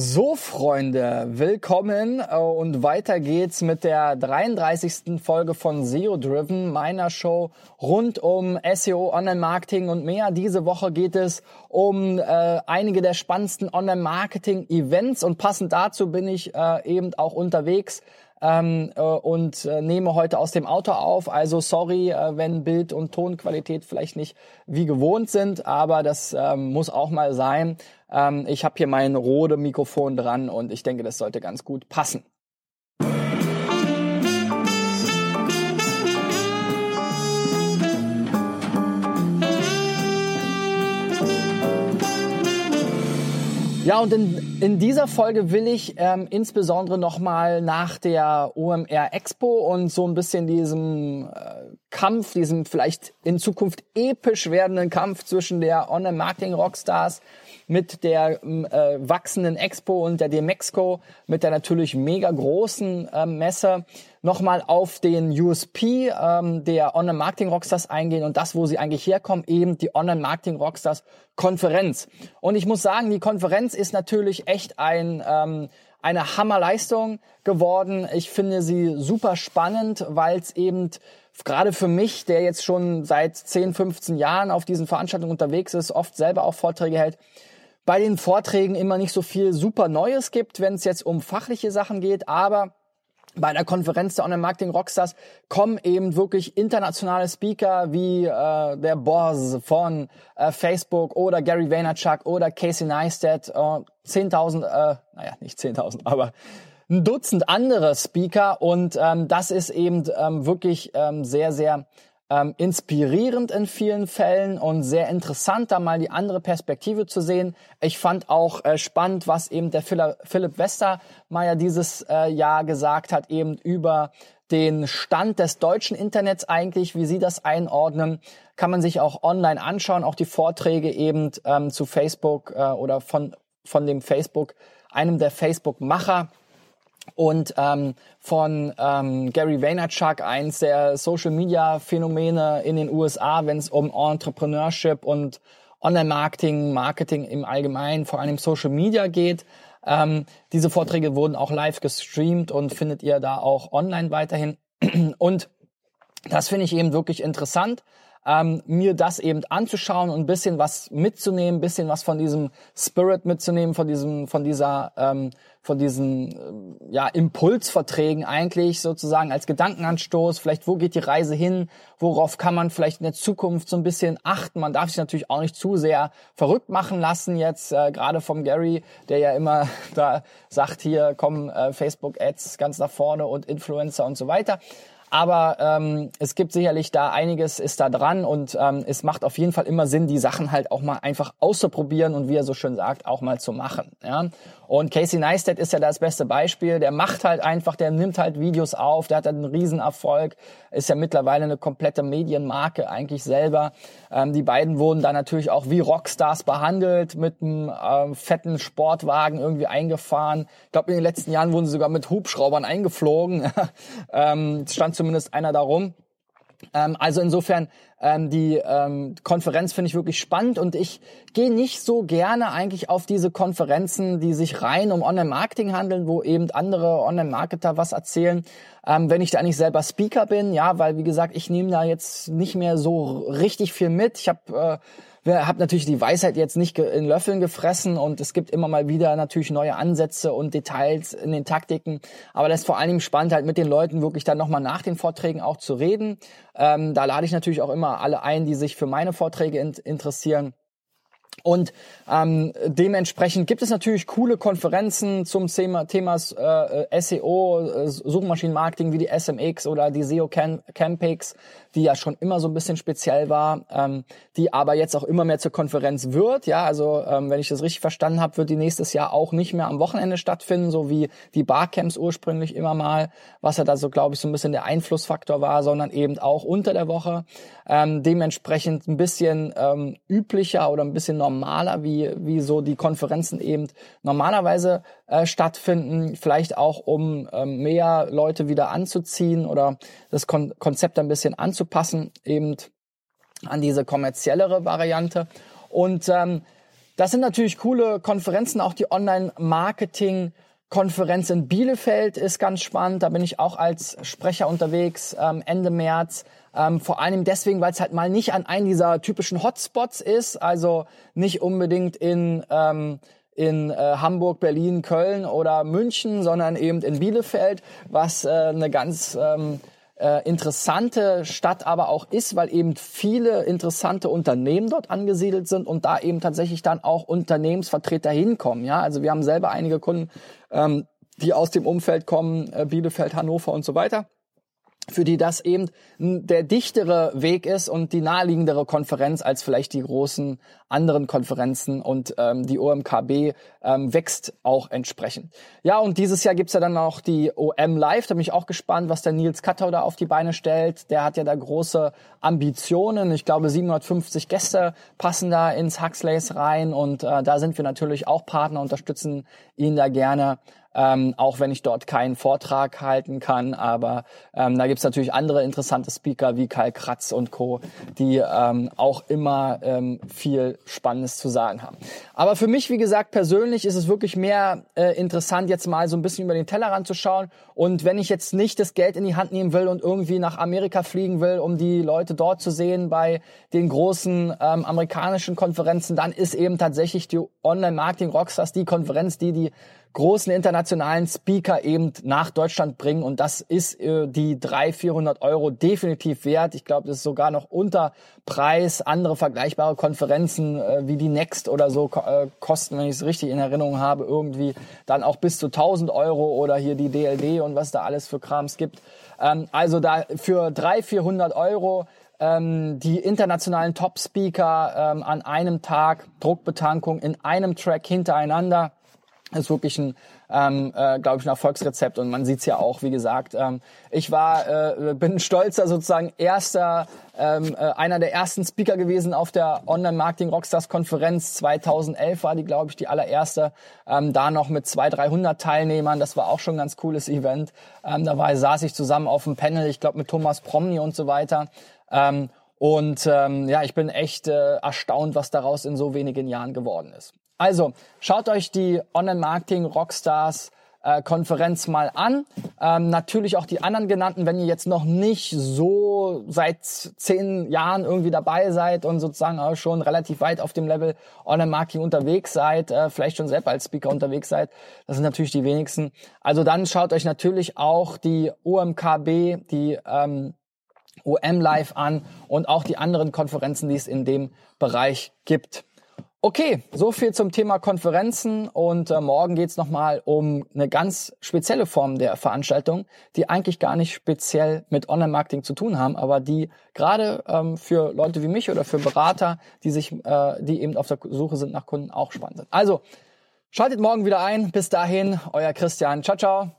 So, Freunde, willkommen äh, und weiter geht's mit der 33. Folge von SEO Driven, meiner Show rund um SEO, Online-Marketing und mehr. Diese Woche geht es um äh, einige der spannendsten Online-Marketing-Events und passend dazu bin ich äh, eben auch unterwegs ähm, äh, und äh, nehme heute aus dem Auto auf. Also sorry, äh, wenn Bild- und Tonqualität vielleicht nicht wie gewohnt sind, aber das ähm, muss auch mal sein. Ähm, ich habe hier mein Rode Mikrofon dran und ich denke, das sollte ganz gut passen. Ja, und in, in dieser Folge will ich ähm, insbesondere nochmal nach der OMR Expo und so ein bisschen diesem äh, Kampf, diesem vielleicht in Zukunft episch werdenden Kampf zwischen der Online-Marketing-Rockstars mit der ähm, äh, wachsenden Expo und der Demexco, mit der natürlich mega großen äh, Messe, nochmal auf den USP ähm, der Online-Marketing-Rockstars eingehen und das, wo sie eigentlich herkommen, eben die Online-Marketing-Rockstars-Konferenz. Und ich muss sagen, die Konferenz ist natürlich echt ein... Ähm, eine Hammerleistung geworden. Ich finde sie super spannend, weil es eben gerade für mich, der jetzt schon seit 10, 15 Jahren auf diesen Veranstaltungen unterwegs ist, oft selber auch Vorträge hält, bei den Vorträgen immer nicht so viel super Neues gibt, wenn es jetzt um fachliche Sachen geht, aber bei der Konferenz der Online-Marketing Rockstars kommen eben wirklich internationale Speaker wie äh, der Boss von äh, Facebook oder Gary Vaynerchuk oder Casey Neistat, äh, 10.000, äh, naja, nicht 10.000, aber ein Dutzend andere Speaker und ähm, das ist eben ähm, wirklich ähm, sehr, sehr ähm, inspirierend in vielen Fällen und sehr interessant, da mal die andere Perspektive zu sehen. Ich fand auch äh, spannend, was eben der Philipp Westermeier dieses äh, Jahr gesagt hat, eben über den Stand des deutschen Internets eigentlich, wie Sie das einordnen, kann man sich auch online anschauen, auch die Vorträge eben ähm, zu Facebook äh, oder von, von dem Facebook, einem der Facebook-Macher und ähm, von ähm, Gary Vaynerchuk, eins der Social-Media-Phänomene in den USA, wenn es um Entrepreneurship und Online-Marketing, Marketing im Allgemeinen, vor allem Social Media geht. Ähm, diese Vorträge wurden auch live gestreamt und findet ihr da auch online weiterhin. Und das finde ich eben wirklich interessant, ähm, mir das eben anzuschauen und ein bisschen was mitzunehmen, ein bisschen was von diesem Spirit mitzunehmen, von diesem, von dieser, ähm, von diesen äh, ja, Impulsverträgen eigentlich sozusagen als Gedankenanstoß. Vielleicht, wo geht die Reise hin? Worauf kann man vielleicht in der Zukunft so ein bisschen achten? Man darf sich natürlich auch nicht zu sehr verrückt machen lassen jetzt, äh, gerade vom Gary, der ja immer da sagt, hier kommen äh, Facebook-Ads ganz nach vorne und Influencer und so weiter. Aber ähm, es gibt sicherlich da einiges ist da dran und ähm, es macht auf jeden Fall immer Sinn, die Sachen halt auch mal einfach auszuprobieren und wie er so schön sagt, auch mal zu machen. Ja? Und Casey Neistat ist ja das beste Beispiel. Der macht halt einfach, der nimmt halt Videos auf, der hat halt einen Riesenerfolg, ist ja mittlerweile eine komplette Medienmarke eigentlich selber. Ähm, die beiden wurden da natürlich auch wie Rockstars behandelt, mit einem ähm, fetten Sportwagen irgendwie eingefahren. Ich glaube, in den letzten Jahren wurden sie sogar mit Hubschraubern eingeflogen. ähm, stand zumindest einer darum. Ähm, also insofern ähm, die ähm, Konferenz finde ich wirklich spannend und ich gehe nicht so gerne eigentlich auf diese Konferenzen, die sich rein um Online-Marketing handeln, wo eben andere Online-Marketer was erzählen, ähm, wenn ich da nicht selber Speaker bin, ja, weil wie gesagt, ich nehme da jetzt nicht mehr so richtig viel mit. Ich habe äh, habe natürlich die Weisheit jetzt nicht in Löffeln gefressen und es gibt immer mal wieder natürlich neue Ansätze und Details in den Taktiken. Aber das ist vor allen Dingen spannend, halt mit den Leuten wirklich dann nochmal nach den Vorträgen auch zu reden. Ähm, da lade ich natürlich auch immer alle ein, die sich für meine Vorträge in interessieren. Und ähm, dementsprechend gibt es natürlich coole Konferenzen zum Thema Themas äh, SEO, äh, Suchmaschinenmarketing wie die SMX oder die SEO Campix, die ja schon immer so ein bisschen speziell war, ähm, die aber jetzt auch immer mehr zur Konferenz wird. Ja, also ähm, wenn ich das richtig verstanden habe, wird die nächstes Jahr auch nicht mehr am Wochenende stattfinden, so wie die Barcamps ursprünglich immer mal, was ja da so, glaube ich, so ein bisschen der Einflussfaktor war, sondern eben auch unter der Woche. Ähm, dementsprechend ein bisschen ähm, üblicher oder ein bisschen normaler, wie, wie so die Konferenzen eben normalerweise äh, stattfinden. Vielleicht auch, um ähm, mehr Leute wieder anzuziehen oder das Kon Konzept ein bisschen anzupassen, eben an diese kommerziellere Variante. Und ähm, Das sind natürlich coole Konferenzen, auch die Online-Marketing- Konferenz in Bielefeld ist ganz spannend. Da bin ich auch als Sprecher unterwegs ähm, Ende März. Ähm, vor allem deswegen, weil es halt mal nicht an einem dieser typischen Hotspots ist, also nicht unbedingt in ähm, in äh, Hamburg, Berlin, Köln oder München, sondern eben in Bielefeld, was äh, eine ganz ähm, äh, interessante Stadt aber auch ist, weil eben viele interessante Unternehmen dort angesiedelt sind und da eben tatsächlich dann auch Unternehmensvertreter hinkommen. Ja, also wir haben selber einige Kunden, ähm, die aus dem Umfeld kommen, äh, Bielefeld, Hannover und so weiter für die das eben der dichtere Weg ist und die naheliegendere Konferenz als vielleicht die großen anderen Konferenzen und ähm, die OMKB ähm, wächst auch entsprechend. Ja, und dieses Jahr gibt's ja dann auch die OM Live, da bin ich auch gespannt, was der Nils Kattau da auf die Beine stellt. Der hat ja da große Ambitionen. Ich glaube, 750 Gäste passen da ins Huxleys rein und äh, da sind wir natürlich auch Partner, unterstützen ihn da gerne ähm, auch wenn ich dort keinen Vortrag halten kann. Aber ähm, da gibt's natürlich andere interessante Speaker wie Karl Kratz und Co., die ähm, auch immer ähm, viel Spannendes zu sagen haben. Aber für mich, wie gesagt, persönlich ist es wirklich mehr äh, interessant, jetzt mal so ein bisschen über den Tellerrand zu schauen. Und wenn ich jetzt nicht das Geld in die Hand nehmen will und irgendwie nach Amerika fliegen will, um die Leute dort zu sehen bei den großen ähm, amerikanischen Konferenzen, dann ist eben tatsächlich die Online-Marketing Rockstars die Konferenz, die die großen internationalen Speaker eben nach Deutschland bringen. Und das ist äh, die 300, 400 Euro definitiv wert. Ich glaube, das ist sogar noch unter Preis. Andere vergleichbare Konferenzen äh, wie die Next oder so äh, kosten, wenn ich es richtig in Erinnerung habe, irgendwie dann auch bis zu 1000 Euro oder hier die DLD und was da alles für Krams gibt. Ähm, also da für 300, 400 Euro ähm, die internationalen Top-Speaker ähm, an einem Tag, Druckbetankung in einem Track hintereinander das ist wirklich ein, ähm, äh, glaube ich, ein Erfolgsrezept und man sieht's ja auch, wie gesagt. Ähm, ich war, äh, bin stolzer sozusagen erster, ähm, äh, einer der ersten Speaker gewesen auf der Online-Marketing Rockstars Konferenz 2011 war die, glaube ich, die allererste. Ähm, da noch mit 200, 300 Teilnehmern. Das war auch schon ein ganz cooles Event. Ähm, da war, saß ich zusammen auf dem Panel, ich glaube mit Thomas Promny und so weiter. Ähm, und ähm, ja, ich bin echt äh, erstaunt, was daraus in so wenigen Jahren geworden ist. Also schaut euch die Online-Marketing Rockstars äh, Konferenz mal an. Ähm, natürlich auch die anderen genannten, wenn ihr jetzt noch nicht so seit zehn Jahren irgendwie dabei seid und sozusagen auch schon relativ weit auf dem Level Online-Marketing unterwegs seid, äh, vielleicht schon selber als Speaker unterwegs seid. Das sind natürlich die wenigsten. Also dann schaut euch natürlich auch die OMKB, die ähm, OM Live an und auch die anderen Konferenzen, die es in dem Bereich gibt. Okay, so viel zum Thema Konferenzen und äh, morgen geht's nochmal um eine ganz spezielle Form der Veranstaltung, die eigentlich gar nicht speziell mit Online-Marketing zu tun haben, aber die gerade ähm, für Leute wie mich oder für Berater, die sich, äh, die eben auf der Suche sind nach Kunden, auch spannend sind. Also schaltet morgen wieder ein. Bis dahin, euer Christian. Ciao, ciao.